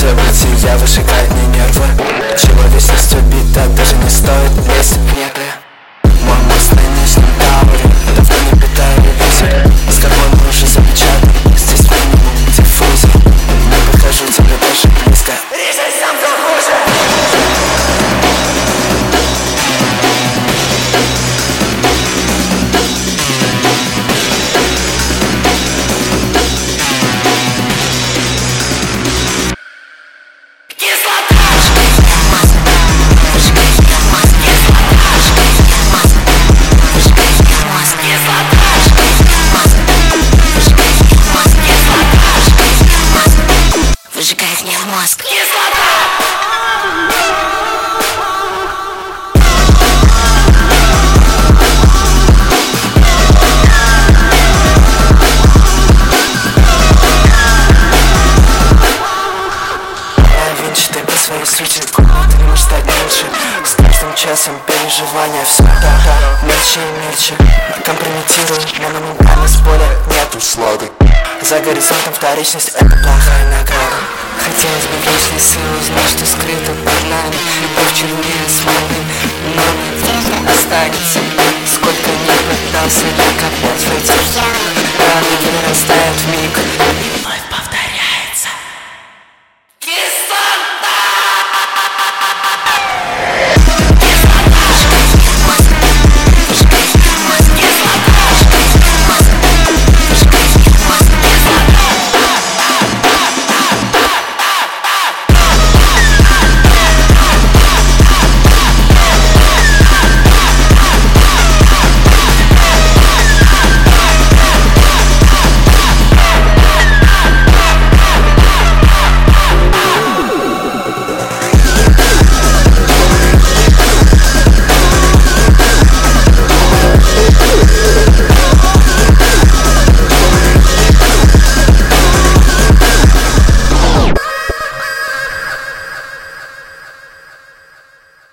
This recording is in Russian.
события выжигают мне нервы. Человечность убита, Выжигает мне мозг. Винчатый по своей сути Ты можешь стать меньше С каждым часом переживания все Мельче и мельче. Компрометирую, но моментально с боли нету Сладок за горизонтом вторичность это плохая награда. Хотелось бы в личной силы узнать,